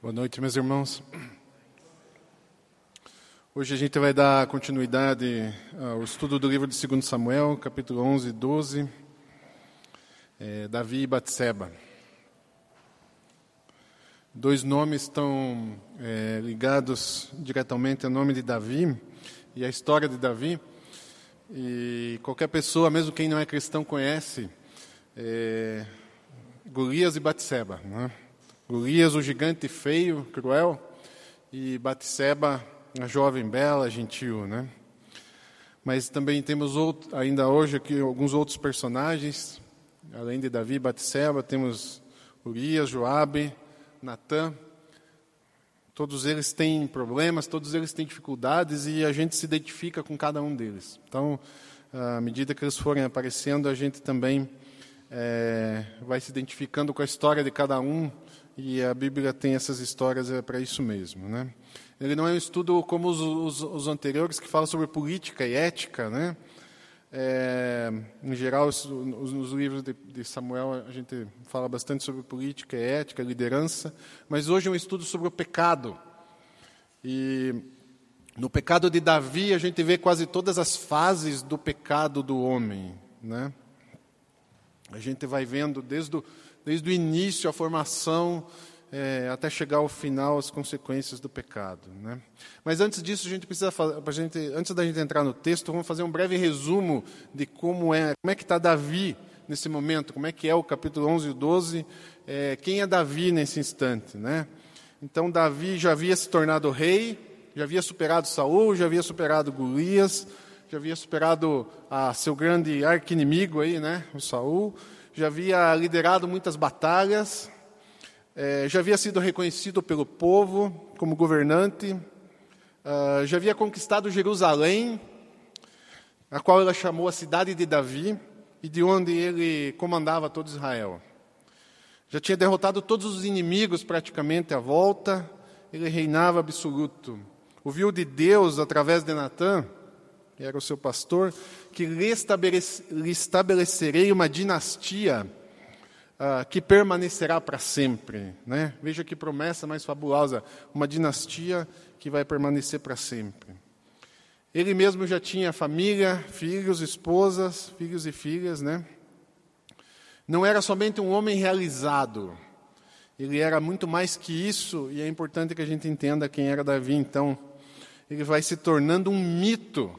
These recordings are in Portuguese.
Boa noite, meus irmãos. Hoje a gente vai dar continuidade ao estudo do livro de 2 Samuel, capítulo 11 e 12, é, Davi e Batseba. Dois nomes estão é, ligados diretamente ao nome de Davi e à história de Davi. E qualquer pessoa, mesmo quem não é cristão, conhece é, Golias e Batseba, né? Golias, o gigante feio, cruel, e Batseba, a jovem bela, gentil, né? Mas também temos outro, ainda hoje aqui alguns outros personagens, além de Davi e Batseba, temos Urias, Joabe, Natã. Todos eles têm problemas, todos eles têm dificuldades e a gente se identifica com cada um deles. Então, à medida que eles forem aparecendo, a gente também é, vai se identificando com a história de cada um e a Bíblia tem essas histórias é para isso mesmo, né? Ele não é um estudo como os, os, os anteriores que falam sobre política e ética, né? É, em geral, os, nos livros de, de, Samuel a gente fala bastante sobre política e ética, liderança, mas hoje é um estudo sobre o pecado. E no pecado de Davi a gente vê quase todas as fases do pecado do homem, né? A gente vai vendo desde o desde o início, a formação, é, até chegar ao final, as consequências do pecado. Né? Mas antes disso, a gente precisa fazer, gente, antes da gente entrar no texto, vamos fazer um breve resumo de como é, como é que está Davi nesse momento, como é que é o capítulo 11 e 12, é, quem é Davi nesse instante. Né? Então, Davi já havia se tornado rei, já havia superado Saul, já havia superado Golias, já havia superado a seu grande arqui-inimigo aí, né, o Saul, já havia liderado muitas batalhas, é, já havia sido reconhecido pelo povo como governante, uh, já havia conquistado Jerusalém, a qual ela chamou a cidade de Davi, e de onde ele comandava todo Israel. Já tinha derrotado todos os inimigos praticamente à volta, ele reinava absoluto. Ouviu de Deus através de Natã, que era o seu pastor, que lhe, estabelecerei uma dinastia uh, que permanecerá para sempre. Né? Veja que promessa mais fabulosa, uma dinastia que vai permanecer para sempre. Ele mesmo já tinha família, filhos, esposas, filhos e filhas, né? Não era somente um homem realizado, ele era muito mais que isso, e é importante que a gente entenda quem era Davi, então. Ele vai se tornando um mito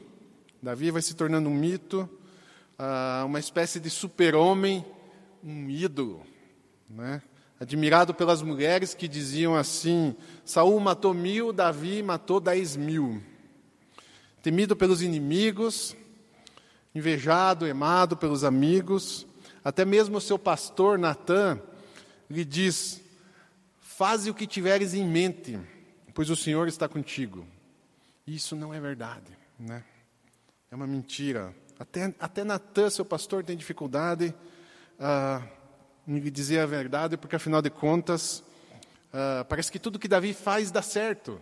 Davi vai se tornando um mito, uh, uma espécie de super-homem, um ídolo, né? admirado pelas mulheres que diziam assim: Saul matou mil, Davi matou dez mil. Temido pelos inimigos, invejado, amado pelos amigos, até mesmo o seu pastor Natã lhe diz: Faze o que tiveres em mente, pois o Senhor está contigo. Isso não é verdade, né? É uma mentira. Até, até Natan, seu pastor, tem dificuldade ah, em dizer a verdade, porque afinal de contas, ah, parece que tudo que Davi faz dá certo.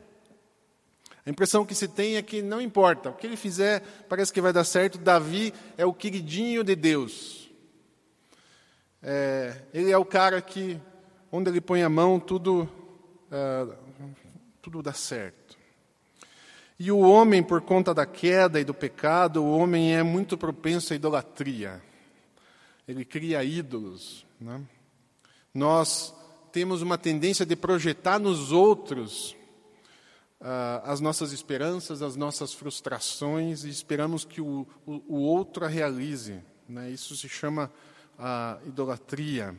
A impressão que se tem é que não importa, o que ele fizer parece que vai dar certo. Davi é o queridinho de Deus. É, ele é o cara que, onde ele põe a mão, tudo, ah, tudo dá certo. E o homem, por conta da queda e do pecado, o homem é muito propenso à idolatria. Ele cria ídolos. Né? Nós temos uma tendência de projetar nos outros uh, as nossas esperanças, as nossas frustrações e esperamos que o, o, o outro a realize. Né? Isso se chama uh, idolatria.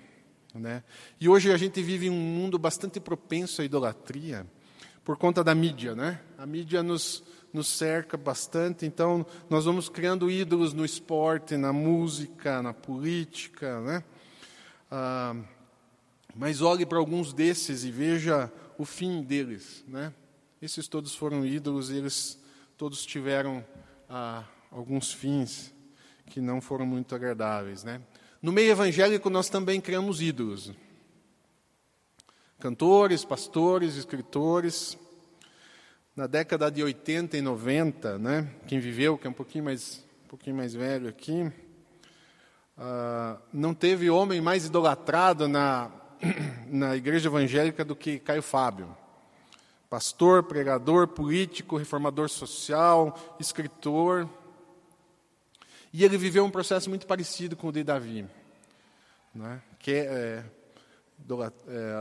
Né? E hoje a gente vive em um mundo bastante propenso à idolatria por conta da mídia, né? A mídia nos, nos cerca bastante, então nós vamos criando ídolos no esporte, na música, na política, né? Ah, mas olhe para alguns desses e veja o fim deles, né? Esses todos foram ídolos e eles todos tiveram ah, alguns fins que não foram muito agradáveis, né? No meio evangélico nós também criamos ídolos cantores, pastores, escritores. Na década de 80 e 90, né, quem viveu, que é um pouquinho mais, um pouquinho mais velho aqui, uh, não teve homem mais idolatrado na, na igreja evangélica do que Caio Fábio. Pastor, pregador, político, reformador social, escritor. E ele viveu um processo muito parecido com o de Davi, né? que é,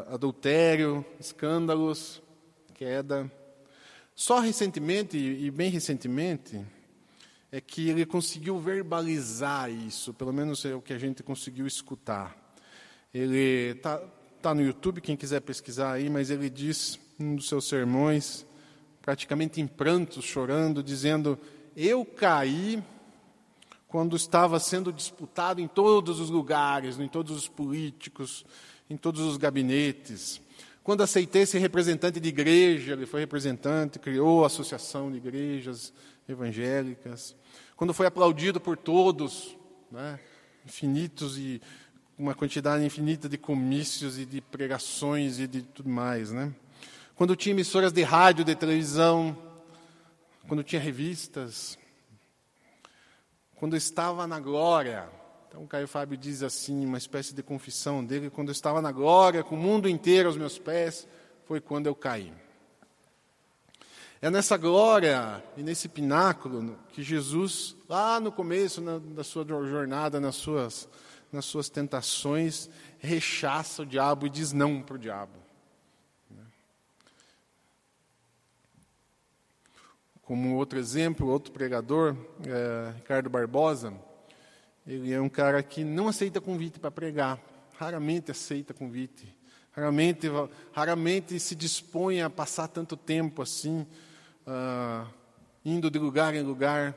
adultério, escândalos, queda. Só recentemente, e bem recentemente, é que ele conseguiu verbalizar isso, pelo menos é o que a gente conseguiu escutar. Ele está tá no YouTube, quem quiser pesquisar aí, mas ele diz, num dos seus sermões, praticamente em prantos, chorando, dizendo: Eu caí quando estava sendo disputado em todos os lugares, em todos os políticos, em todos os gabinetes. Quando aceitei ser representante de igreja, ele foi representante, criou a Associação de Igrejas Evangélicas. Quando foi aplaudido por todos, né, infinitos e uma quantidade infinita de comícios e de pregações e de tudo mais, né? Quando tinha emissoras de rádio, de televisão, quando tinha revistas, quando estava na glória. Então, Caio Fábio diz assim, uma espécie de confissão dele: quando eu estava na glória, com o mundo inteiro aos meus pés, foi quando eu caí. É nessa glória e nesse pináculo que Jesus, lá no começo na, da sua jornada, nas suas nas suas tentações, rechaça o diabo e diz não para o diabo. Como outro exemplo, outro pregador, é, Ricardo Barbosa, ele é um cara que não aceita convite para pregar, raramente aceita convite, raramente, raramente se dispõe a passar tanto tempo assim, uh, indo de lugar em lugar.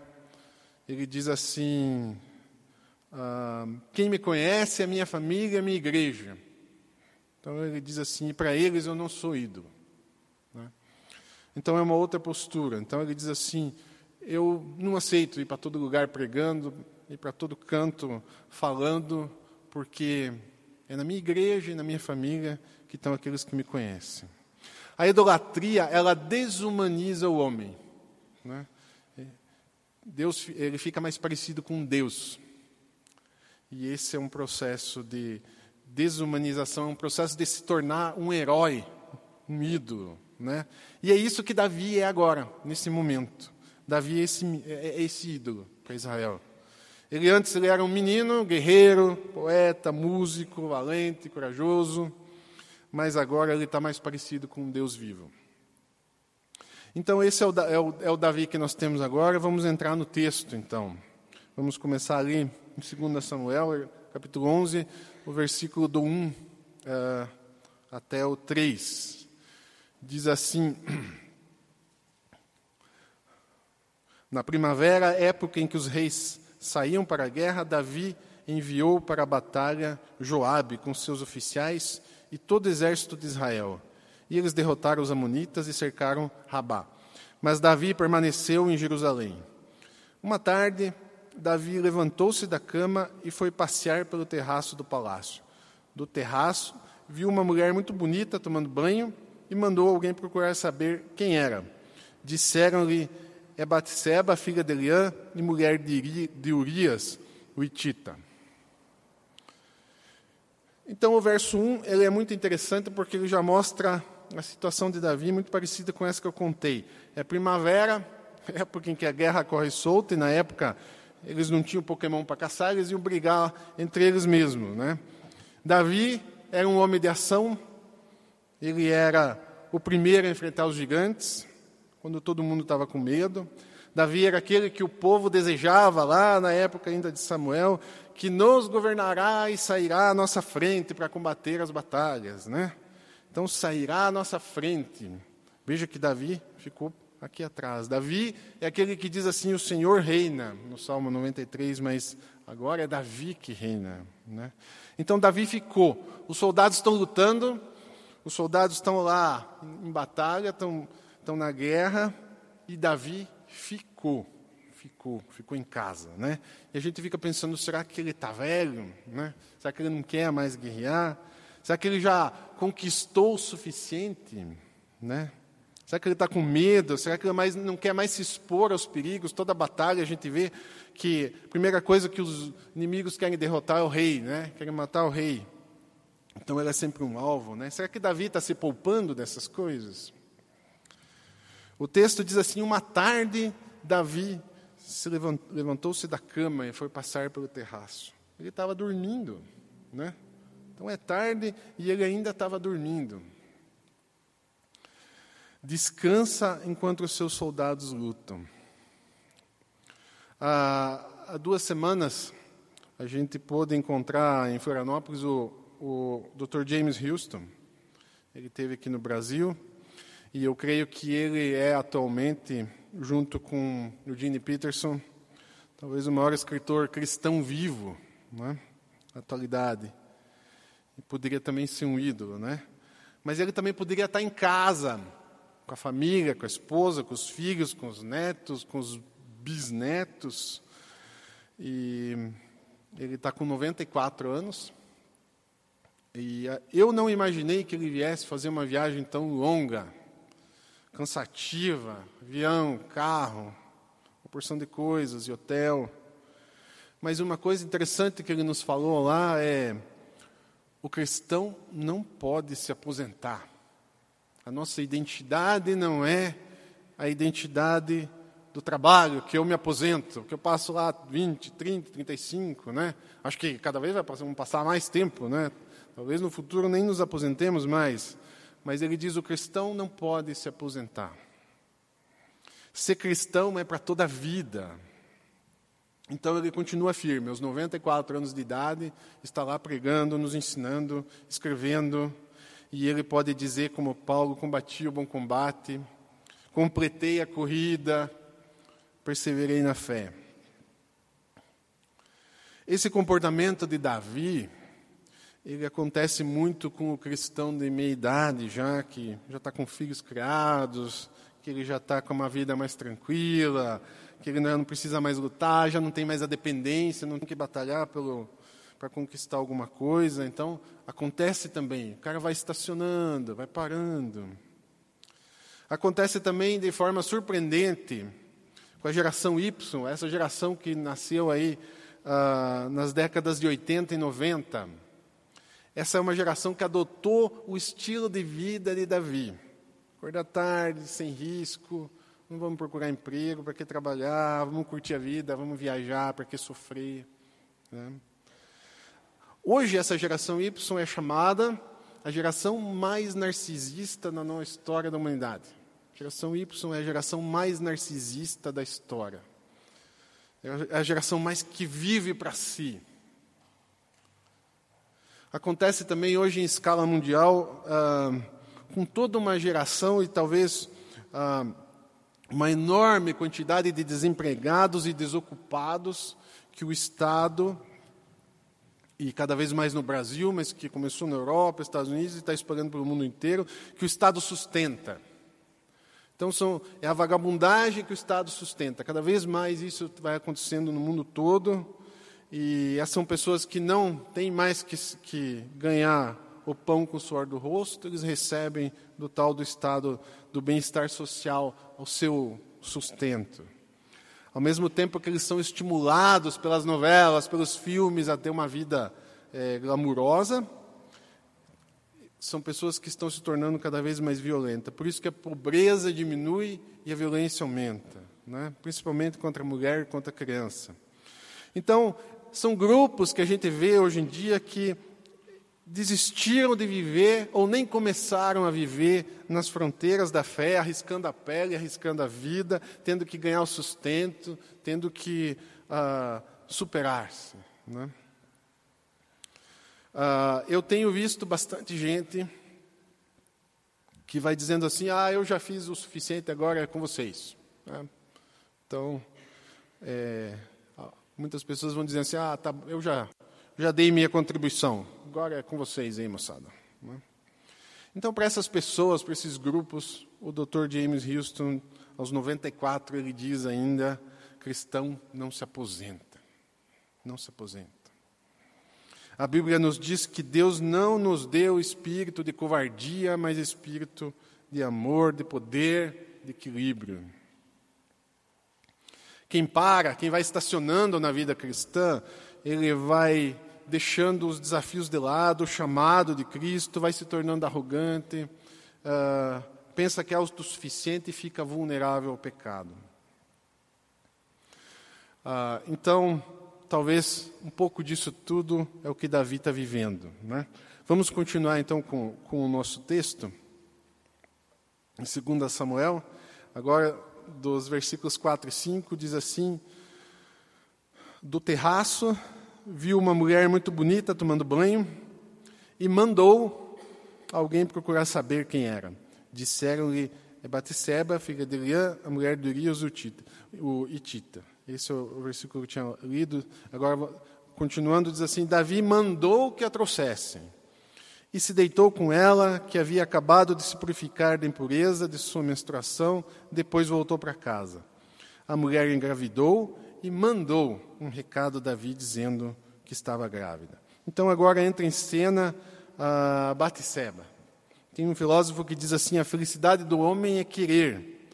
Ele diz assim: ah, quem me conhece é a minha família, a minha igreja. Então ele diz assim: para eles eu não sou ídolo. Né? Então é uma outra postura. Então ele diz assim: eu não aceito ir para todo lugar pregando, ir para todo canto falando, porque é na minha igreja e na minha família que estão aqueles que me conhecem. A idolatria, ela desumaniza o homem. Né? Deus, ele fica mais parecido com Deus. E esse é um processo de desumanização, um processo de se tornar um herói, um ídolo. Né? E é isso que Davi é agora, nesse momento. Davi é esse, é, é esse ídolo para Israel. Ele antes ele era um menino, guerreiro, poeta, músico, valente, corajoso, mas agora ele está mais parecido com um Deus vivo. Então, esse é o, é, o, é o Davi que nós temos agora. Vamos entrar no texto, então. Vamos começar ali em 2 Samuel, capítulo 11, o versículo do 1 uh, eh, até o 3. Diz assim: Na primavera, época em que os reis saíam para a guerra, Davi enviou para a batalha Joabe com seus oficiais e todo o exército de Israel. E eles derrotaram os amonitas e cercaram Rabá. Mas Davi permaneceu em Jerusalém. Uma tarde, Davi levantou-se da cama e foi passear pelo terraço do palácio. Do terraço, viu uma mulher muito bonita tomando banho e mandou alguém procurar saber quem era. Disseram-lhe: É Batseba, filha de Eliã e mulher de Urias, o Itita. Então, o verso 1 ele é muito interessante porque ele já mostra a situação de Davi muito parecida com essa que eu contei. É primavera, época em que a guerra corre solta, e na época eles não tinham Pokémon para caçar, eles iam brigar entre eles mesmos. Né? Davi era um homem de ação, ele era o primeiro a enfrentar os gigantes, quando todo mundo estava com medo. Davi era aquele que o povo desejava lá na época ainda de Samuel, que nos governará e sairá à nossa frente para combater as batalhas, né? Então sairá à nossa frente. Veja que Davi ficou aqui atrás. Davi é aquele que diz assim: O Senhor reina, no Salmo 93, mas agora é Davi que reina. Né? Então Davi ficou. Os soldados estão lutando, os soldados estão lá em batalha, estão, estão na guerra, e Davi ficou. Ficou, ficou em casa, né? E a gente fica pensando, será que ele está velho, né? Será que ele não quer mais guerrear? Será que ele já conquistou o suficiente, né? Será que ele está com medo? Será que ele mais, não quer mais se expor aos perigos? Toda batalha a gente vê que a primeira coisa que os inimigos querem derrotar é o rei, né? querem matar o rei. Então ela é sempre um alvo, né? Será que Davi está se poupando dessas coisas? O texto diz assim: Uma tarde, Davi se levantou-se da cama e foi passar pelo terraço. Ele estava dormindo, né? Então é tarde e ele ainda estava dormindo. Descansa enquanto os seus soldados lutam. Há, há duas semanas, a gente pôde encontrar em Florianópolis o, o Dr. James Houston. Ele esteve aqui no Brasil e eu creio que ele é atualmente, junto com Eugene Peterson, talvez o maior escritor cristão vivo, né, na atualidade. E poderia também ser um ídolo, né? Mas ele também poderia estar em casa, com a família, com a esposa, com os filhos, com os netos, com os bisnetos. E ele está com 94 anos. E ah, eu não imaginei que ele viesse fazer uma viagem tão longa, cansativa, avião, carro, uma porção de coisas e hotel. Mas uma coisa interessante que ele nos falou lá é: o cristão não pode se aposentar. A nossa identidade não é a identidade do trabalho, que eu me aposento, que eu passo lá 20, 30, 35, né? Acho que cada vez vai passar, passar mais tempo, né? Talvez no futuro nem nos aposentemos mais. Mas ele diz: o cristão não pode se aposentar. Ser cristão é para toda a vida. Então ele continua firme, aos 94 anos de idade, está lá pregando, nos ensinando, escrevendo, e ele pode dizer, como Paulo: combati o bom combate, completei a corrida, perseverei na fé. Esse comportamento de Davi, ele acontece muito com o cristão de meia idade, já que já está com filhos criados, que ele já está com uma vida mais tranquila, que ele não precisa mais lutar, já não tem mais a dependência, não tem que batalhar para conquistar alguma coisa. Então, acontece também. O cara vai estacionando, vai parando. Acontece também de forma surpreendente com a geração Y, essa geração que nasceu aí ah, nas décadas de 80 e 90. Essa é uma geração que adotou o estilo de vida de Davi. Acordar tarde, sem risco, não vamos procurar emprego, para que trabalhar, vamos curtir a vida, vamos viajar, para que sofrer. Né? Hoje, essa geração Y é chamada a geração mais narcisista na nossa história da humanidade. A geração Y é a geração mais narcisista da história. É a geração mais que vive para si. Acontece também hoje em escala mundial, ah, com toda uma geração e talvez ah, uma enorme quantidade de desempregados e desocupados que o Estado, e cada vez mais no Brasil, mas que começou na Europa, Estados Unidos e está espalhando pelo mundo inteiro, que o Estado sustenta. Então, são, é a vagabundagem que o Estado sustenta. Cada vez mais isso vai acontecendo no mundo todo. E essas são pessoas que não têm mais que, que ganhar o pão com o suor do rosto, eles recebem do tal do estado do bem-estar social o seu sustento. Ao mesmo tempo que eles são estimulados pelas novelas, pelos filmes a ter uma vida é, glamurosa, são pessoas que estão se tornando cada vez mais violentas. Por isso que a pobreza diminui e a violência aumenta, né? principalmente contra a mulher e contra a criança. Então, são grupos que a gente vê hoje em dia que desistiram de viver ou nem começaram a viver nas fronteiras da fé, arriscando a pele, arriscando a vida, tendo que ganhar o sustento, tendo que uh, superar-se. Né? Uh, eu tenho visto bastante gente que vai dizendo assim: ah, eu já fiz o suficiente, agora é com vocês. Né? Então, é, muitas pessoas vão dizer assim: ah, tá, eu já, já dei minha contribuição, agora é com vocês, hein, moçada. Né? Então, para essas pessoas, para esses grupos, o Dr. James Houston, aos 94, ele diz ainda: cristão não se aposenta. Não se aposenta. A Bíblia nos diz que Deus não nos deu espírito de covardia, mas espírito de amor, de poder, de equilíbrio. Quem para, quem vai estacionando na vida cristã, ele vai deixando os desafios de lado, o chamado de Cristo, vai se tornando arrogante, uh, pensa que é autossuficiente e fica vulnerável ao pecado. Uh, então, talvez um pouco disso tudo é o que Davi está vivendo. Né? Vamos continuar então com, com o nosso texto, em 2 Samuel, agora dos versículos 4 e 5, diz assim: Do terraço viu uma mulher muito bonita tomando banho e mandou alguém procurar saber quem era. Disseram-lhe: É Batisseba, filha de Eliã, a mulher de Urias, o Itita. Esse é o versículo que eu tinha lido. Agora, continuando, diz assim: Davi mandou que a trouxessem. E se deitou com ela, que havia acabado de se purificar da impureza de sua menstruação, depois voltou para casa. A mulher engravidou e mandou um recado a Davi dizendo que estava grávida. Então agora entra em cena a Batisseba. Tem um filósofo que diz assim: a felicidade do homem é querer.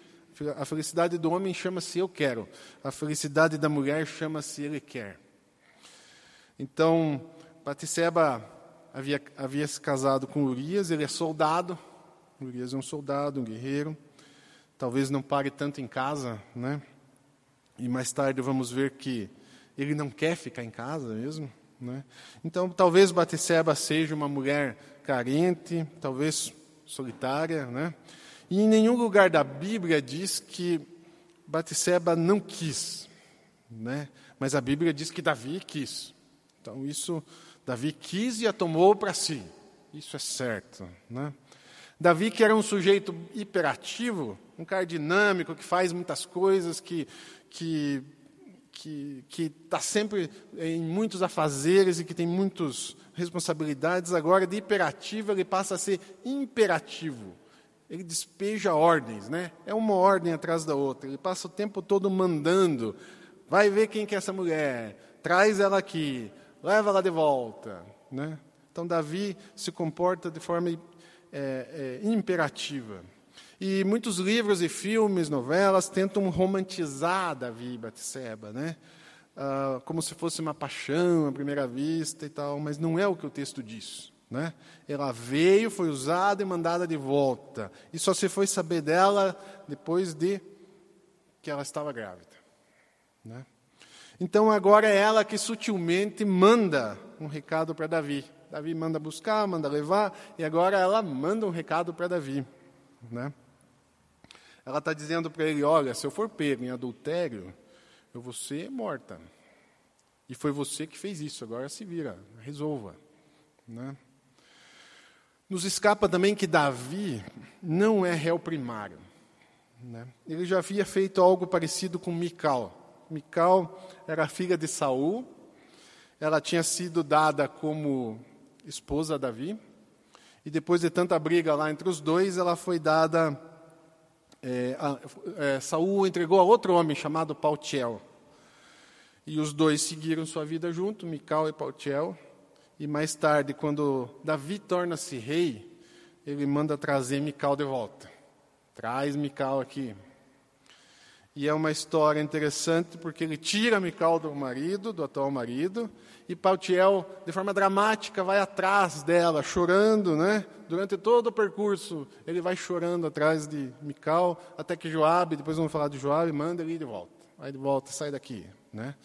A felicidade do homem chama-se eu quero. A felicidade da mulher chama-se ele quer. Então, Batisseba havia, havia se casado com Urias, ele é soldado. Urias é um soldado, um guerreiro. Talvez não pare tanto em casa, né? E mais tarde vamos ver que ele não quer ficar em casa mesmo. Né? Então, talvez Batisseba seja uma mulher carente, talvez solitária. Né? E em nenhum lugar da Bíblia diz que Batisseba não quis. Né? Mas a Bíblia diz que Davi quis. Então, isso, Davi quis e a tomou para si. Isso é certo. Né? Davi, que era um sujeito hiperativo, um cara dinâmico, que faz muitas coisas, que que que está sempre em muitos afazeres e que tem muitas responsabilidades, agora de hiperativo ele passa a ser imperativo. Ele despeja ordens, né? É uma ordem atrás da outra. Ele passa o tempo todo mandando. Vai ver quem que é essa mulher. Traz ela aqui. Leva ela de volta, né? Então Davi se comporta de forma é, é, imperativa. E muitos livros e filmes, novelas, tentam romantizar Davi e Batseba, né? Ah, como se fosse uma paixão à primeira vista e tal, mas não é o que o texto diz. Né? Ela veio, foi usada e mandada de volta. E só se foi saber dela depois de que ela estava grávida. Né? Então agora é ela que sutilmente manda um recado para Davi. Davi manda buscar, manda levar, e agora ela manda um recado para Davi. Né? Ela está dizendo para ele: Olha, se eu for pego em adultério, eu vou ser morta. E foi você que fez isso, agora se vira, resolva. Né? Nos escapa também que Davi não é réu primário. Né? Ele já havia feito algo parecido com Mical. Mical era filha de Saul, ela tinha sido dada como esposa a Davi, e depois de tanta briga lá entre os dois, ela foi dada é, a, é, Saul entregou a outro homem chamado Pautiel. E os dois seguiram sua vida junto, Mical e Pautiel. E mais tarde, quando Davi torna-se rei, ele manda trazer Mical de volta. Traz Mical aqui. E é uma história interessante porque ele tira Mical do marido, do atual marido, e Pautiel, de forma dramática, vai atrás dela, chorando, né? Durante todo o percurso, ele vai chorando atrás de Mical, até que Joabe, depois vamos falar de Joabe, manda ele de volta. Vai de volta, sai daqui, né?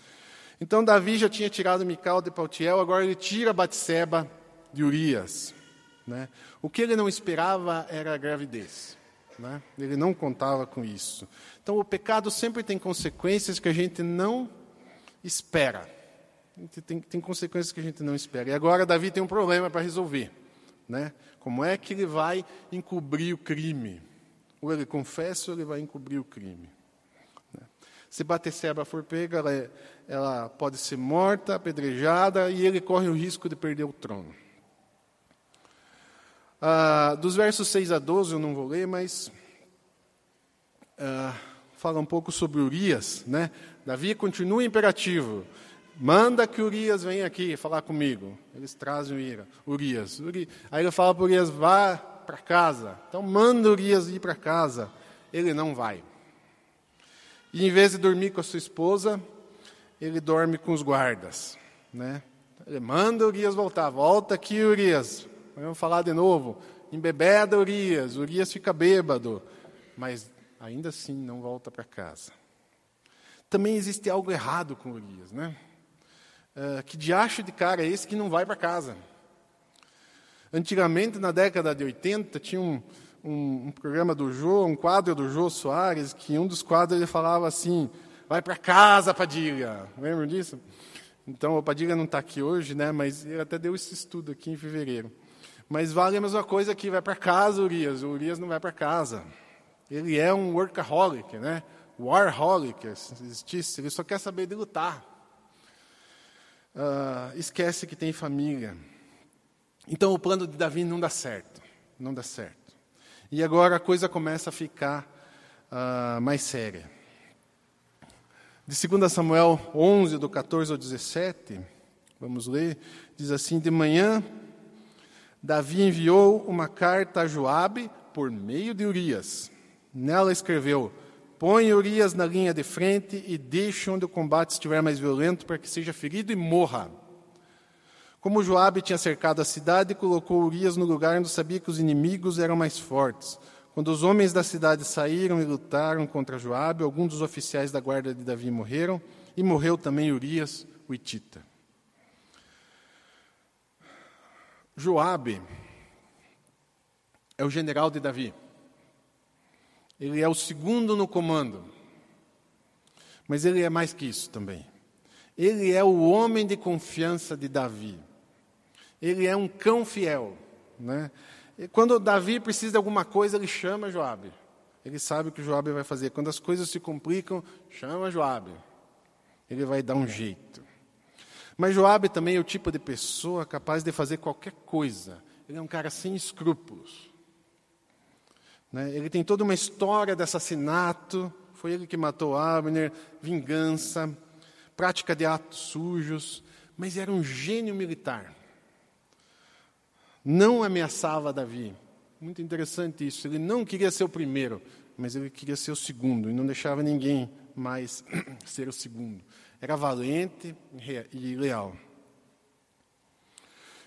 Então Davi já tinha tirado Mical de Pautiel, agora ele tira Batseba de Urias, né? O que ele não esperava era a gravidez. Né? Ele não contava com isso. Então, o pecado sempre tem consequências que a gente não espera. Tem, tem consequências que a gente não espera. E agora, Davi tem um problema para resolver. Né? Como é que ele vai encobrir o crime? Ou ele confessa ou ele vai encobrir o crime. Né? Se Batesseba for pega, ela, ela pode ser morta, apedrejada, e ele corre o risco de perder o trono. Ah, dos versos 6 a 12 eu não vou ler, mas ah, fala um pouco sobre Urias. Né? Davi continua imperativo. Manda que Urias venha aqui falar comigo. Eles trazem Urias. Urias. Uri... Aí ele fala para Urias, vá para casa. Então manda Urias ir para casa. Ele não vai. E em vez de dormir com a sua esposa, ele dorme com os guardas. Né? Ele manda Urias voltar. Volta aqui, Urias. Vamos falar de novo. Embebeda Urias. Urias fica bêbado. Mas ainda assim não volta para casa. Também existe algo errado com Urias, né? Uh, que diacho de cara é esse que não vai para casa? Antigamente, na década de 80, tinha um, um, um, programa do Jô, um quadro do Jô Soares, que um dos quadros ele falava assim: vai para casa, Padilha. Lembram disso? Então, o Padilha não está aqui hoje, né? mas ele até deu esse estudo aqui em fevereiro. Mas vale a mesma coisa que vai para casa, Urias. O Urias não vai para casa. Ele é um workaholic, né? Warholic, se existisse. Ele só quer saber de lutar. Uh, esquece que tem família. Então o plano de Davi não dá certo, não dá certo. E agora a coisa começa a ficar uh, mais séria. De 2 Samuel 11, do 14 ao 17, vamos ler, diz assim: De manhã, Davi enviou uma carta a Joabe por meio de Urias. Nela escreveu: Põe Urias na linha de frente e deixe onde o combate estiver mais violento para que seja ferido e morra. Como Joabe tinha cercado a cidade, colocou Urias no lugar onde sabia que os inimigos eram mais fortes. Quando os homens da cidade saíram e lutaram contra Joabe, alguns dos oficiais da guarda de Davi morreram, e morreu também Urias, o Itita. Joabe é o general de Davi. Ele é o segundo no comando. Mas ele é mais que isso também. Ele é o homem de confiança de Davi ele é um cão fiel. Né? E quando Davi precisa de alguma coisa, ele chama Joabe. Ele sabe o que Joabe vai fazer. Quando as coisas se complicam, chama Joabe. Ele vai dar um jeito. Mas Joabe também é o tipo de pessoa capaz de fazer qualquer coisa. Ele é um cara sem escrúpulos. Né? Ele tem toda uma história de assassinato. Foi ele que matou Abner, vingança, prática de atos sujos. Mas era um gênio militar não ameaçava Davi. Muito interessante isso. Ele não queria ser o primeiro, mas ele queria ser o segundo e não deixava ninguém mais ser o segundo. Era valente e leal.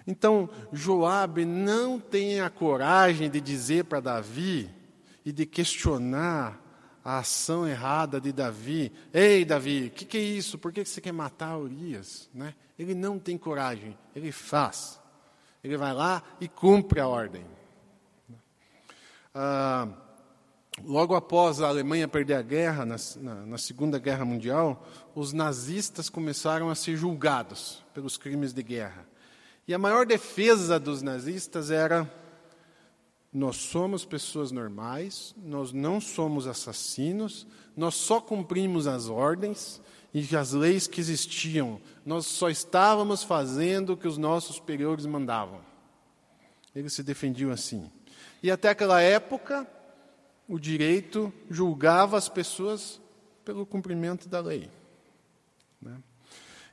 Então, Joabe não tem a coragem de dizer para Davi e de questionar a ação errada de Davi. Ei, Davi, o que, que, é isso? Por que você quer matar Urias? Né? Ele não tem coragem, ele faz. Ele vai lá e cumpre a ordem. Ah, logo após a Alemanha perder a guerra, na, na, na Segunda Guerra Mundial, os nazistas começaram a ser julgados pelos crimes de guerra. E a maior defesa dos nazistas era: nós somos pessoas normais, nós não somos assassinos, nós só cumprimos as ordens e as leis que existiam nós só estávamos fazendo o que os nossos superiores mandavam. Eles se defendiam assim. E até aquela época, o direito julgava as pessoas pelo cumprimento da lei. Né?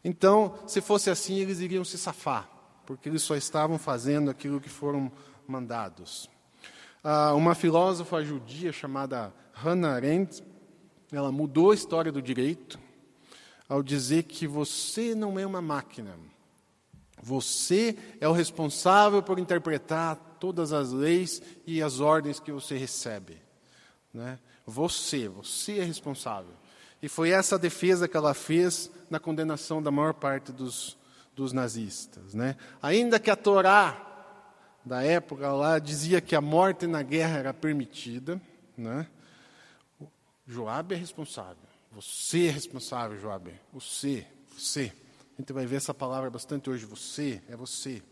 Então, se fosse assim, eles iriam se safar, porque eles só estavam fazendo aquilo que foram mandados. Ah, uma filósofa judia chamada Hannah Arendt, ela mudou a história do direito ao dizer que você não é uma máquina. Você é o responsável por interpretar todas as leis e as ordens que você recebe. Né? Você, você é responsável. E foi essa defesa que ela fez na condenação da maior parte dos, dos nazistas. Né? Ainda que a Torá da época lá dizia que a morte na guerra era permitida, né? Joabe é responsável. Você é responsável, Joab. Você, você. A gente vai ver essa palavra bastante hoje. Você, é você.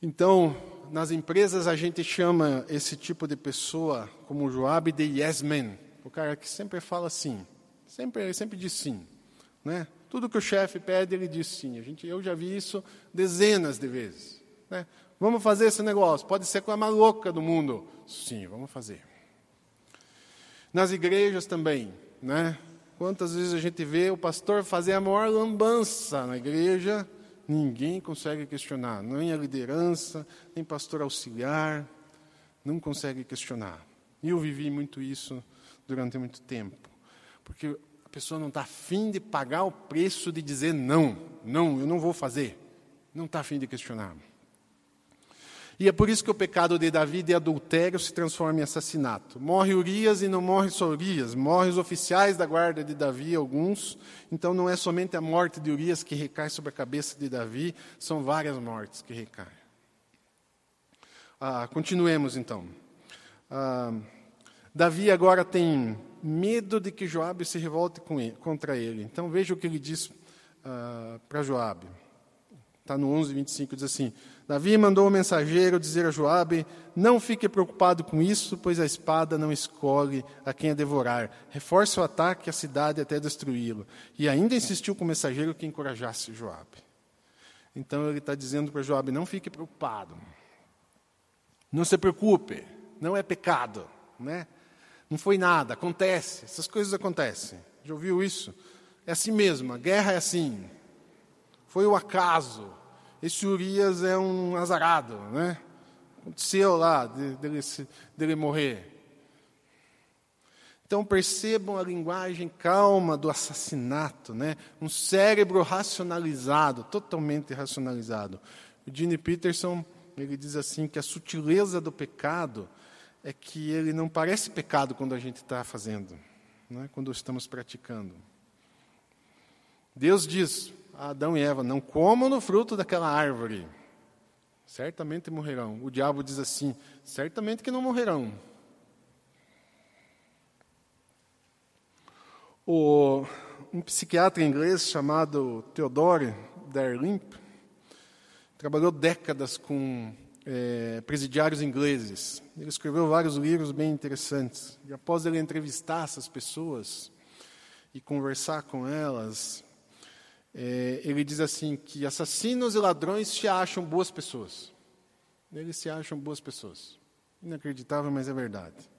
Então, nas empresas a gente chama esse tipo de pessoa como Joab de yes man. O cara que sempre fala sim. Sempre, sempre diz sim. Né? Tudo que o chefe pede, ele diz sim. A gente, eu já vi isso dezenas de vezes. Né? Vamos fazer esse negócio. Pode ser com a mais louca do mundo. Sim, vamos fazer. Nas igrejas também, né? Quantas vezes a gente vê o pastor fazer a maior lambança na igreja, ninguém consegue questionar, nem a liderança, nem pastor auxiliar, não consegue questionar. E eu vivi muito isso durante muito tempo, porque A pessoa não está afim de pagar o preço de dizer não, não, eu não vou fazer. Não está afim de questionar. E é por isso que o pecado de Davi de adultério se transforma em assassinato. Morre Urias e não morre só Urias, morre os oficiais da guarda de Davi, alguns. Então não é somente a morte de Urias que recai sobre a cabeça de Davi, são várias mortes que recaem. Ah, continuemos então. Ah, Davi agora tem medo de que Joabe se revolte ele, contra ele. Então veja o que ele diz ah, para Joabe. Está no 11, 25, diz assim: Davi mandou o mensageiro dizer a Joabe: Não fique preocupado com isso, pois a espada não escolhe a quem a devorar. Reforce o ataque à cidade até destruí-lo. E ainda insistiu com o mensageiro que encorajasse Joabe. Então ele está dizendo para Joabe: Não fique preocupado. Não se preocupe. Não é pecado, né? Não foi nada. Acontece. Essas coisas acontecem. Já ouviu isso? É assim mesmo. A guerra é assim. Foi o acaso esse Urias é um azarado, né? Aconteceu lá dele, dele morrer. Então percebam a linguagem calma do assassinato, né? Um cérebro racionalizado, totalmente racionalizado. O Gene Peterson ele diz assim que a sutileza do pecado é que ele não parece pecado quando a gente está fazendo, né? quando estamos praticando. Deus diz: Adão e Eva: Não comam no fruto daquela árvore, certamente morrerão. O diabo diz assim: Certamente que não morrerão. O, um psiquiatra inglês chamado Theodore Darlimp trabalhou décadas com é, presidiários ingleses. Ele escreveu vários livros bem interessantes. E após ele entrevistar essas pessoas e conversar com elas, é, ele diz assim que assassinos e ladrões se acham boas pessoas. Eles se acham boas pessoas. Inacreditável, mas é verdade.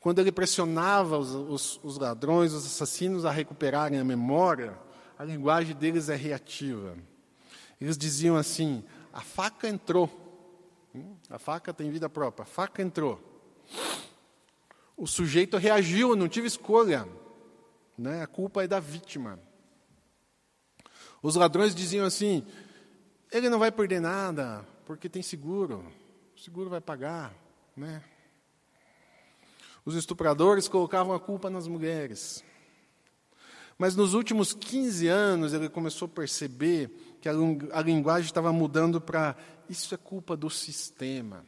Quando ele pressionava os, os, os ladrões, os assassinos a recuperarem a memória, a linguagem deles é reativa. Eles diziam assim: a faca entrou. Hum, a faca tem vida própria. A faca entrou. O sujeito reagiu, não tive escolha. Né? A culpa é da vítima. Os ladrões diziam assim: ele não vai perder nada, porque tem seguro, o seguro vai pagar. Né? Os estupradores colocavam a culpa nas mulheres. Mas nos últimos 15 anos ele começou a perceber que a, a linguagem estava mudando para isso é culpa do sistema,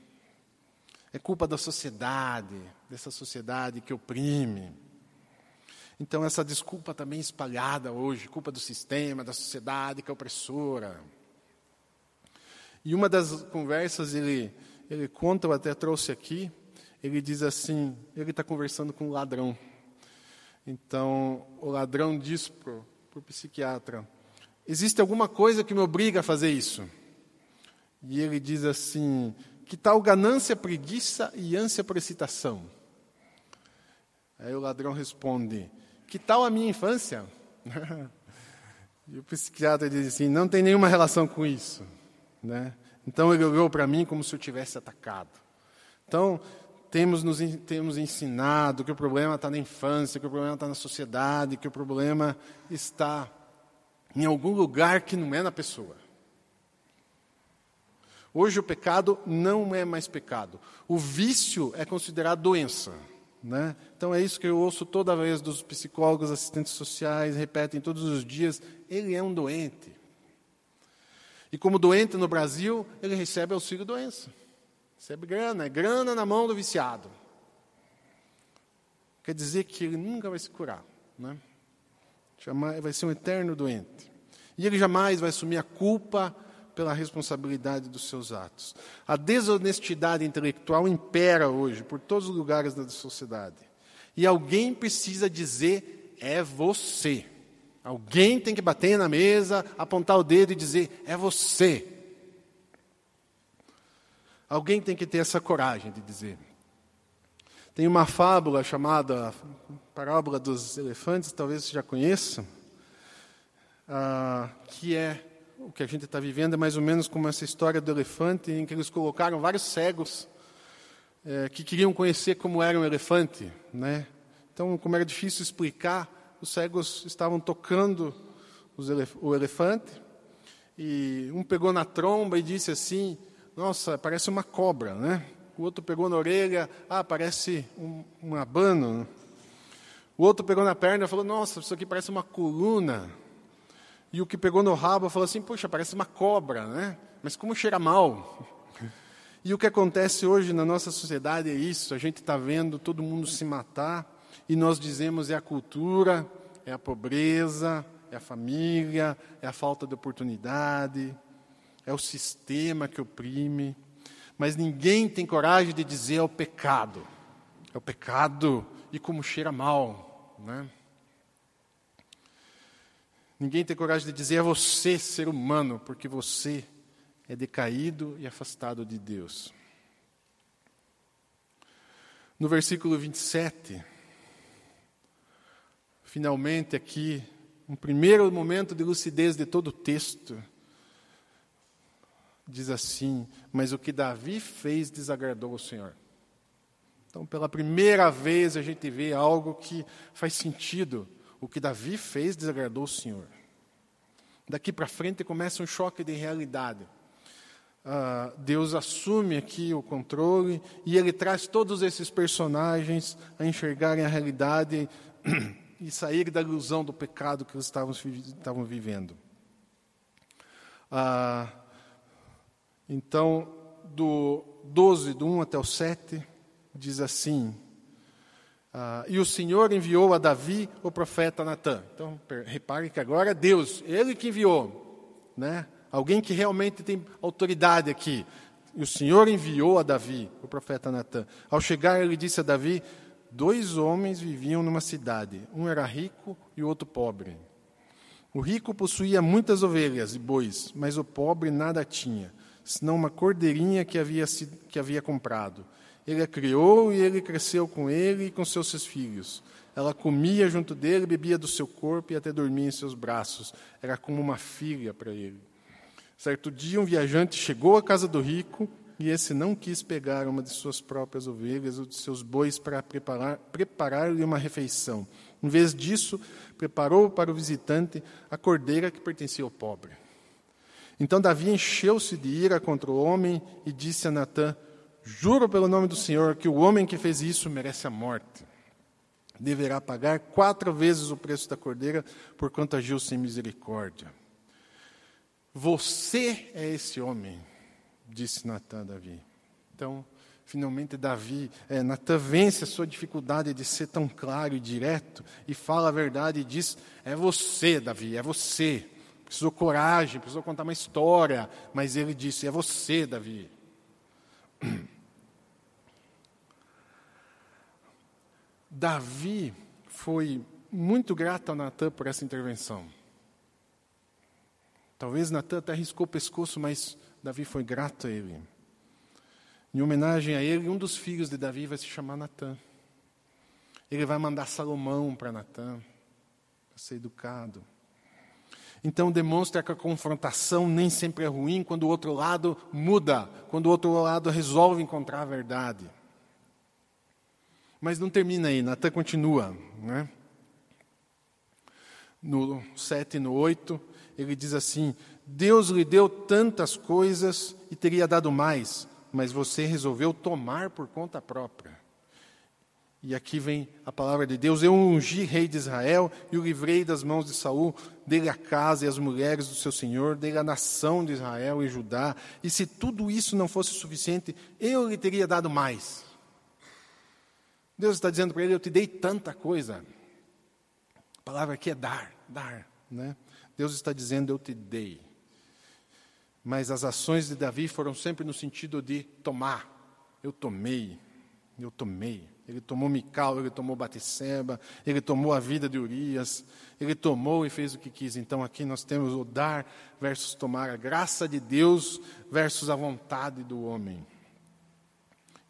é culpa da sociedade, dessa sociedade que oprime. Então, essa desculpa também espalhada hoje, culpa do sistema, da sociedade que é opressora. E uma das conversas, ele, ele conta, eu até trouxe aqui, ele diz assim: ele está conversando com um ladrão. Então, o ladrão diz para o psiquiatra: existe alguma coisa que me obriga a fazer isso? E ele diz assim: que tal ganância, preguiça e ânsia por excitação? Aí o ladrão responde: que tal a minha infância? e o psiquiatra diz assim: não tem nenhuma relação com isso. Né? Então ele olhou para mim como se eu tivesse atacado. Então, temos nos temos ensinado que o problema está na infância, que o problema está na sociedade, que o problema está em algum lugar que não é na pessoa. Hoje o pecado não é mais pecado. O vício é considerado doença. Né? Então é isso que eu ouço toda vez dos psicólogos, assistentes sociais, repetem todos os dias: ele é um doente. E como doente no Brasil, ele recebe auxílio doença. Recebe grana, é grana na mão do viciado. Quer dizer que ele nunca vai se curar. Né? Vai ser um eterno doente. E ele jamais vai assumir a culpa pela responsabilidade dos seus atos. A desonestidade intelectual impera hoje por todos os lugares da sociedade. E alguém precisa dizer: é você. Alguém tem que bater na mesa, apontar o dedo e dizer: é você. Alguém tem que ter essa coragem de dizer. Tem uma fábula chamada Parábola dos Elefantes, talvez você já conheça, ah, que é o que a gente está vivendo é mais ou menos como essa história do elefante, em que eles colocaram vários cegos é, que queriam conhecer como era um elefante. Né? Então, como era difícil explicar os cegos estavam tocando elef o elefante, e um pegou na tromba e disse assim: Nossa, parece uma cobra, né? O outro pegou na orelha, ah, parece um, um abano. O outro pegou na perna e falou: Nossa, isso aqui parece uma coluna. E o que pegou no rabo falou assim: Poxa, parece uma cobra, né? Mas como cheira mal. E o que acontece hoje na nossa sociedade é isso: a gente está vendo todo mundo se matar e nós dizemos é a cultura, é a pobreza, é a família, é a falta de oportunidade, é o sistema que oprime. Mas ninguém tem coragem de dizer é o pecado. É o pecado e como cheira mal, né? Ninguém tem coragem de dizer é você, ser humano, porque você é decaído e afastado de Deus. No versículo 27, finalmente aqui, um primeiro momento de lucidez de todo o texto, diz assim: Mas o que Davi fez desagradou o Senhor. Então, pela primeira vez, a gente vê algo que faz sentido. O que Davi fez desagradou o Senhor. Daqui para frente começa um choque de realidade. Uh, Deus assume aqui o controle e ele traz todos esses personagens a enxergarem a realidade e sair da ilusão do pecado que eles estavam, estavam vivendo. Uh, então, do 12, do 1 até o 7, diz assim: uh, E o Senhor enviou a Davi o profeta Natã. Então, repare que agora é Deus, ele que enviou, né? Alguém que realmente tem autoridade aqui. E o Senhor enviou a Davi, o profeta Natã. Ao chegar, ele disse a Davi: Dois homens viviam numa cidade. Um era rico e o outro pobre. O rico possuía muitas ovelhas e bois, mas o pobre nada tinha, senão uma cordeirinha que havia, que havia comprado. Ele a criou e ele cresceu com ele e com seus filhos. Ela comia junto dele, bebia do seu corpo e até dormia em seus braços. Era como uma filha para ele. Certo dia, um viajante chegou à casa do rico e esse não quis pegar uma de suas próprias ovelhas ou de seus bois para preparar-lhe preparar uma refeição. Em vez disso, preparou para o visitante a cordeira que pertencia ao pobre. Então Davi encheu-se de ira contra o homem e disse a Natã: Juro pelo nome do Senhor que o homem que fez isso merece a morte. Deverá pagar quatro vezes o preço da cordeira, porquanto agiu sem misericórdia. Você é esse homem, disse Natan a Davi. Então, finalmente Davi, é, Natan vence a sua dificuldade de ser tão claro e direto e fala a verdade e diz: é você, Davi, é você. Precisou coragem, precisou contar uma história, mas ele disse: é você, Davi. Davi foi muito grato a Natan por essa intervenção. Talvez Natan até arriscou o pescoço, mas Davi foi grato a ele. Em homenagem a ele, um dos filhos de Davi vai se chamar Natan. Ele vai mandar Salomão para Natan, para ser educado. Então demonstra que a confrontação nem sempre é ruim quando o outro lado muda, quando o outro lado resolve encontrar a verdade. Mas não termina aí, Natan continua. Né? No 7 e no 8, ele diz assim: Deus lhe deu tantas coisas e teria dado mais, mas você resolveu tomar por conta própria. E aqui vem a palavra de Deus: Eu ungi rei de Israel e o livrei das mãos de Saul, dele a casa e as mulheres do seu senhor, dele a nação de Israel e Judá. E se tudo isso não fosse suficiente, eu lhe teria dado mais. Deus está dizendo para ele: Eu te dei tanta coisa. A palavra aqui é dar, dar, né? Deus está dizendo: Eu te dei. Mas as ações de Davi foram sempre no sentido de tomar. Eu tomei, eu tomei. Ele tomou Mical, ele tomou Batisseba, ele tomou a vida de Urias, ele tomou e fez o que quis. Então aqui nós temos o dar versus tomar, a graça de Deus versus a vontade do homem.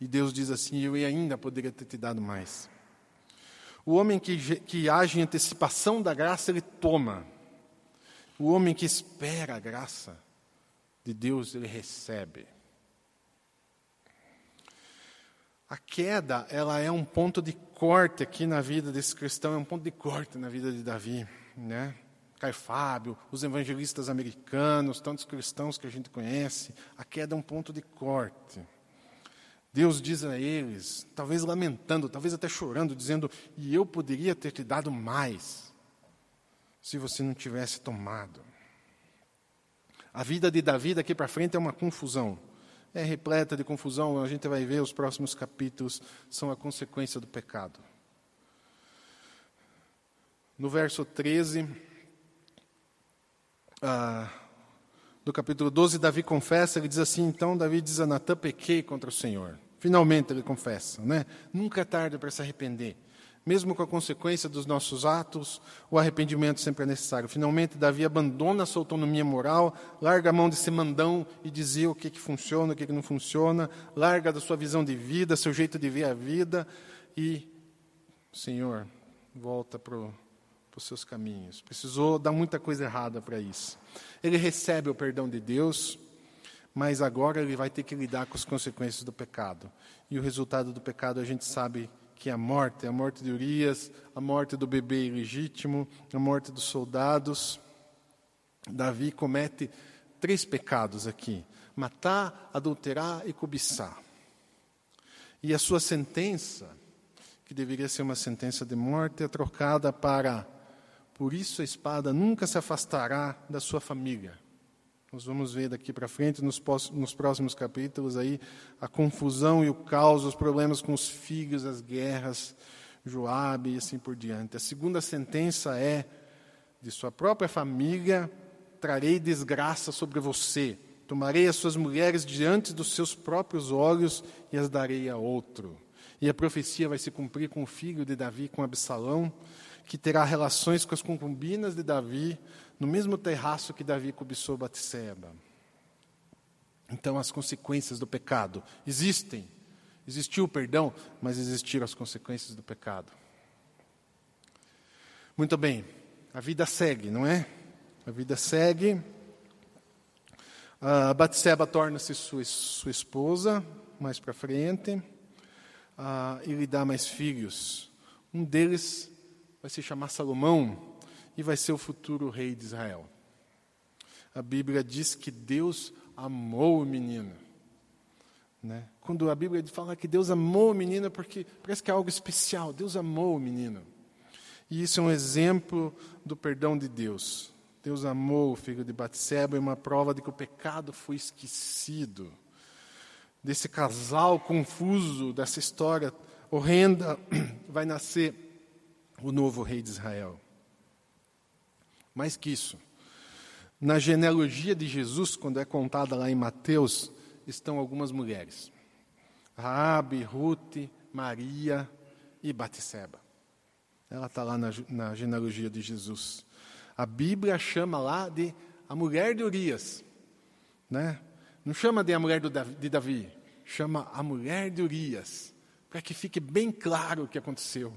E Deus diz assim: Eu ainda poderia ter te dado mais. O homem que, que age em antecipação da graça, ele toma. O homem que espera a graça de Deus, ele recebe. A queda, ela é um ponto de corte aqui na vida desse cristão, é um ponto de corte na vida de Davi, né? Caio Fábio, os evangelistas americanos, tantos cristãos que a gente conhece, a queda é um ponto de corte. Deus diz a eles, talvez lamentando, talvez até chorando, dizendo: E eu poderia ter te dado mais, se você não tivesse tomado. A vida de Davi daqui para frente é uma confusão. É repleta de confusão, a gente vai ver os próximos capítulos, são a consequência do pecado. No verso 13, ah, do capítulo 12, Davi confessa, ele diz assim, então Davi diz a Natã, pequei contra o Senhor. Finalmente ele confessa, né? Nunca é tarde para se arrepender. Mesmo com a consequência dos nossos atos, o arrependimento sempre é necessário. Finalmente, Davi abandona a sua autonomia moral, larga a mão de ser mandão e dizer o que, que funciona, o que, que não funciona, larga da sua visão de vida, seu jeito de ver a vida e, Senhor, volta para os seus caminhos. Precisou dar muita coisa errada para isso. Ele recebe o perdão de Deus, mas agora ele vai ter que lidar com as consequências do pecado. E o resultado do pecado a gente sabe que é a morte, a morte de Urias, a morte do bebê ilegítimo, a morte dos soldados. Davi comete três pecados aqui: matar, adulterar e cobiçar. E a sua sentença, que deveria ser uma sentença de morte, é trocada para por isso a espada nunca se afastará da sua família. Nós vamos ver daqui para frente, nos, nos, próximos capítulos, aí, a confusão e o caos, os problemas com os filhos, as guerras, Joabe e assim por diante. A segunda sentença é: de sua própria família trarei desgraça sobre você. Tomarei as suas mulheres diante dos seus próprios olhos e as darei a outro. E a profecia vai se cumprir com o filho de Davi, com Absalão, que terá relações com as concubinas de Davi, no mesmo terraço que Davi cobiçou Batseba. Então, as consequências do pecado existem. Existiu o perdão, mas existiram as consequências do pecado. Muito bem, a vida segue, não é? A vida segue. A Batseba torna-se sua, sua esposa mais para frente ah, e lhe dá mais filhos. Um deles vai se chamar Salomão, e vai ser o futuro rei de Israel. A Bíblia diz que Deus amou o menino. Né? Quando a Bíblia fala que Deus amou o menino, é porque parece que é algo especial. Deus amou o menino. E isso é um exemplo do perdão de Deus. Deus amou o filho de Batseba e uma prova de que o pecado foi esquecido. Desse casal confuso, dessa história horrenda, vai nascer o novo rei de Israel. Mais que isso, na genealogia de Jesus, quando é contada lá em Mateus, estão algumas mulheres: Raabe, Ruth, Maria e Batisseba. Ela está lá na, na genealogia de Jesus. A Bíblia chama lá de a mulher de Urias, né? Não chama de a mulher de Davi, chama a mulher de Urias, para que fique bem claro o que aconteceu.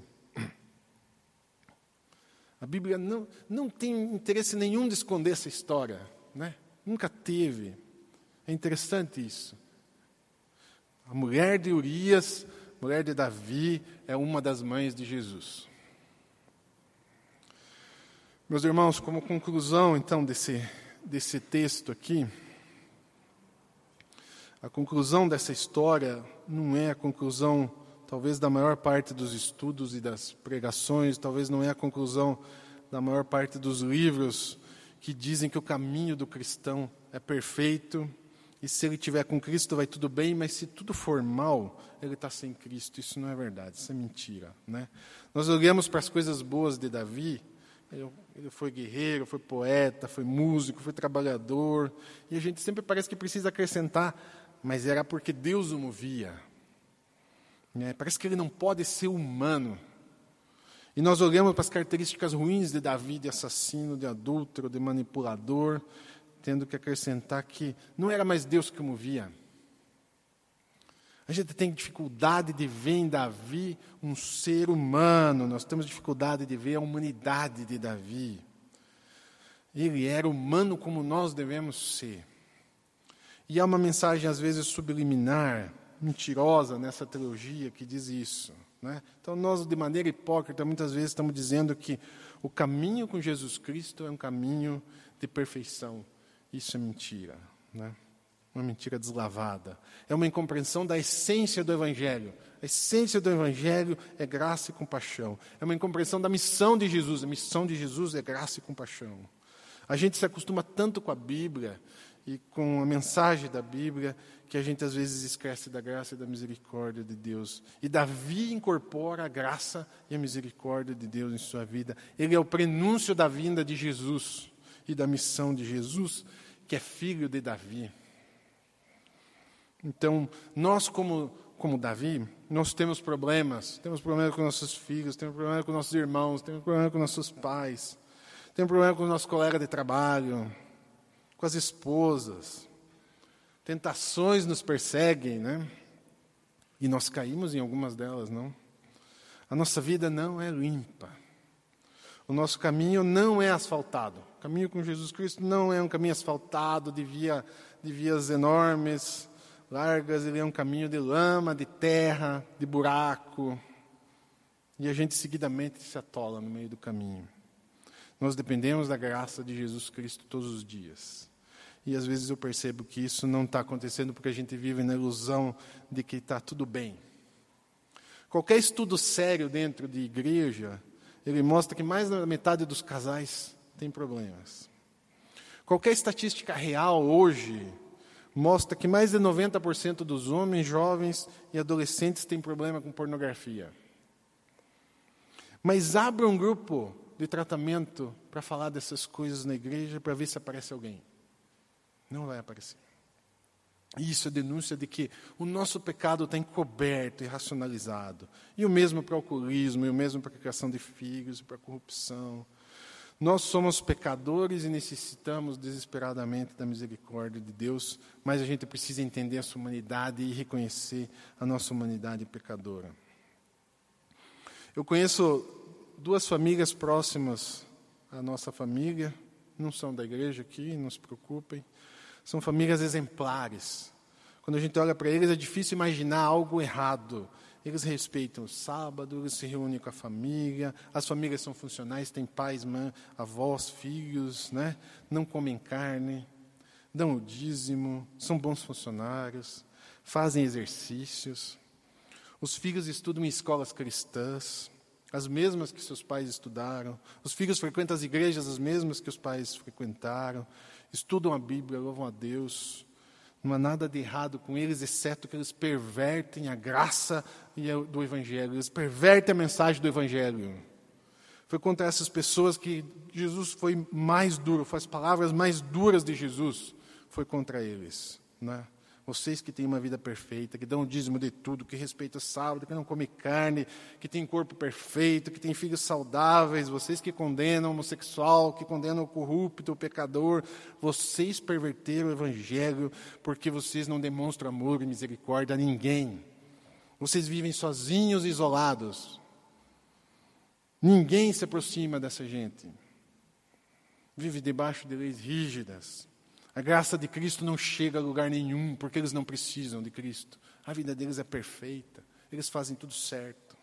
A Bíblia não, não tem interesse nenhum de esconder essa história, né? nunca teve. É interessante isso. A mulher de Urias, mulher de Davi, é uma das mães de Jesus. Meus irmãos, como conclusão então desse, desse texto aqui, a conclusão dessa história não é a conclusão talvez da maior parte dos estudos e das pregações, talvez não é a conclusão da maior parte dos livros que dizem que o caminho do cristão é perfeito e se ele tiver com Cristo vai tudo bem, mas se tudo for mal, ele está sem Cristo. Isso não é verdade, isso é mentira. Né? Nós olhamos para as coisas boas de Davi, ele foi guerreiro, foi poeta, foi músico, foi trabalhador, e a gente sempre parece que precisa acrescentar, mas era porque Deus o movia. É, parece que ele não pode ser humano. E nós olhamos para as características ruins de Davi, de assassino, de adúltero, de manipulador, tendo que acrescentar que não era mais Deus que o movia. A gente tem dificuldade de ver em Davi um ser humano, nós temos dificuldade de ver a humanidade de Davi. Ele era humano como nós devemos ser. E há uma mensagem, às vezes, subliminar mentirosa nessa teologia que diz isso. Né? Então, nós, de maneira hipócrita, muitas vezes estamos dizendo que o caminho com Jesus Cristo é um caminho de perfeição. Isso é mentira. Né? Uma mentira deslavada. É uma incompreensão da essência do Evangelho. A essência do Evangelho é graça e compaixão. É uma incompreensão da missão de Jesus. A missão de Jesus é graça e compaixão. A gente se acostuma tanto com a Bíblia e com a mensagem da Bíblia que a gente às vezes esquece da graça e da misericórdia de Deus. E Davi incorpora a graça e a misericórdia de Deus em sua vida. Ele é o prenúncio da vinda de Jesus e da missão de Jesus, que é filho de Davi. Então, nós como como Davi, nós temos problemas. Temos problemas com nossos filhos, temos problemas com nossos irmãos, temos problemas com nossos pais, temos problemas com nossos colegas de trabalho, com as esposas. Tentações nos perseguem, né? E nós caímos em algumas delas, não? A nossa vida não é limpa. O nosso caminho não é asfaltado. O caminho com Jesus Cristo não é um caminho asfaltado de, via, de vias enormes, largas. Ele é um caminho de lama, de terra, de buraco. E a gente seguidamente se atola no meio do caminho. Nós dependemos da graça de Jesus Cristo todos os dias. E às vezes eu percebo que isso não está acontecendo porque a gente vive na ilusão de que está tudo bem. Qualquer estudo sério dentro de igreja, ele mostra que mais da metade dos casais tem problemas. Qualquer estatística real hoje mostra que mais de 90% dos homens, jovens e adolescentes têm problema com pornografia. Mas abra um grupo de tratamento para falar dessas coisas na igreja para ver se aparece alguém. Não vai aparecer. Isso é denúncia de que o nosso pecado está encoberto e racionalizado. E o mesmo para o alcoolismo, e o mesmo para a criação de filhos, para a corrupção. Nós somos pecadores e necessitamos desesperadamente da misericórdia de Deus, mas a gente precisa entender a sua humanidade e reconhecer a nossa humanidade pecadora. Eu conheço duas famílias próximas à nossa família, não são da igreja aqui, não se preocupem. São famílias exemplares. Quando a gente olha para eles, é difícil imaginar algo errado. Eles respeitam o sábado, eles se reúnem com a família, as famílias são funcionais, têm pais, mãe, avós, filhos, né? não comem carne, dão o dízimo, são bons funcionários, fazem exercícios. Os filhos estudam em escolas cristãs, as mesmas que seus pais estudaram. Os filhos frequentam as igrejas as mesmas que os pais frequentaram estudam a Bíblia, louvam a Deus. Não há nada de errado com eles, exceto que eles pervertem a graça do Evangelho, eles pervertem a mensagem do Evangelho. Foi contra essas pessoas que Jesus foi mais duro, foi as palavras mais duras de Jesus, foi contra eles. Né? Vocês que têm uma vida perfeita, que dão o dízimo de tudo, que respeitam o sábado, que não comem carne, que têm corpo perfeito, que têm filhos saudáveis, vocês que condenam o homossexual, que condenam o corrupto, o pecador, vocês perverteram o evangelho porque vocês não demonstram amor e misericórdia a ninguém. Vocês vivem sozinhos isolados. Ninguém se aproxima dessa gente. Vive debaixo de leis rígidas. A graça de Cristo não chega a lugar nenhum, porque eles não precisam de Cristo. A vida deles é perfeita, eles fazem tudo certo.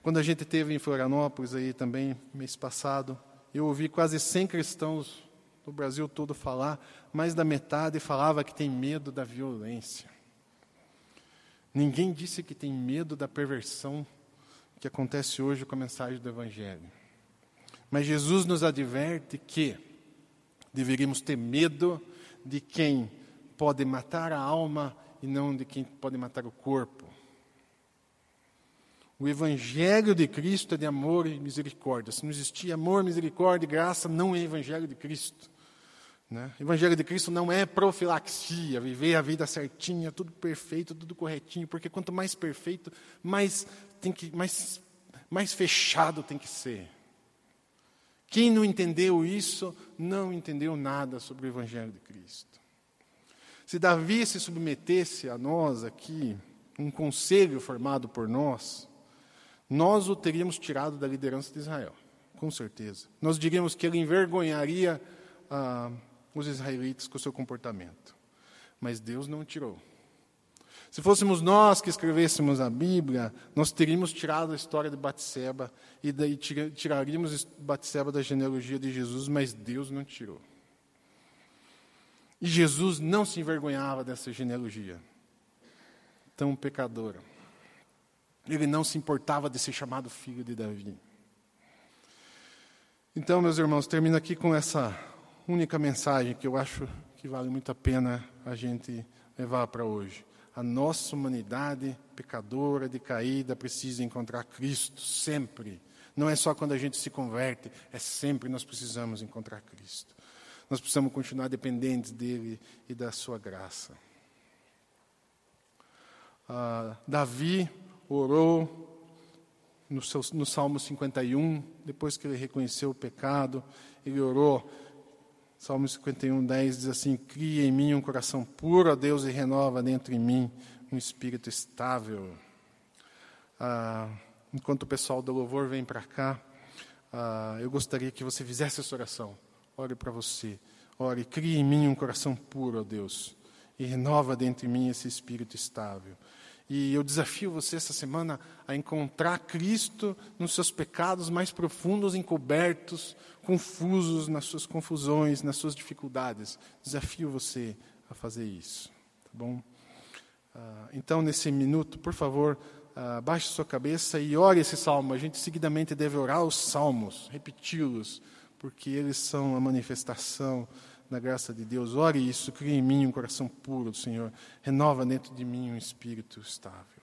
Quando a gente teve em Florianópolis aí também, mês passado, eu ouvi quase 100 cristãos do Brasil todo falar, mais da metade falava que tem medo da violência. Ninguém disse que tem medo da perversão que acontece hoje com a mensagem do Evangelho. Mas Jesus nos adverte que Deveríamos ter medo de quem pode matar a alma e não de quem pode matar o corpo. O Evangelho de Cristo é de amor e misericórdia. Se não existir amor, misericórdia e graça, não é Evangelho de Cristo. Né? Evangelho de Cristo não é profilaxia, viver a vida certinha, tudo perfeito, tudo corretinho, porque quanto mais perfeito, mais, tem que, mais, mais fechado tem que ser. Quem não entendeu isso, não entendeu nada sobre o Evangelho de Cristo. Se Davi se submetesse a nós aqui, um conselho formado por nós, nós o teríamos tirado da liderança de Israel, com certeza. Nós diríamos que ele envergonharia ah, os israelitas com o seu comportamento. Mas Deus não tirou. Se fôssemos nós que escrevêssemos a Bíblia, nós teríamos tirado a história de Batseba e daí tiraríamos Batseba da genealogia de Jesus, mas Deus não tirou. E Jesus não se envergonhava dessa genealogia tão pecadora. Ele não se importava de ser chamado filho de Davi. Então, meus irmãos, termino aqui com essa única mensagem que eu acho que vale muito a pena a gente levar para hoje. A nossa humanidade pecadora, decaída, precisa encontrar Cristo sempre. Não é só quando a gente se converte, é sempre nós precisamos encontrar Cristo. Nós precisamos continuar dependentes dele e da sua graça. Ah, Davi orou no, seu, no Salmo 51, depois que ele reconheceu o pecado, ele orou. Salmo 51, 10 diz assim: Cria em mim um coração puro, ó Deus, e renova dentro de mim um espírito estável. Ah, enquanto o pessoal do louvor vem para cá, ah, eu gostaria que você fizesse essa oração. Ore para você. Ore, cria em mim um coração puro, ó Deus, e renova dentro de mim esse espírito estável. E eu desafio você essa semana a encontrar Cristo nos seus pecados mais profundos, encobertos, confusos, nas suas confusões, nas suas dificuldades. Desafio você a fazer isso. Tá bom? Ah, então, nesse minuto, por favor, ah, baixe sua cabeça e ore esse salmo. A gente seguidamente deve orar os salmos, repeti-los porque eles são a manifestação da graça de Deus. Ore isso, crie em mim um coração puro, Senhor. Renova dentro de mim um espírito estável.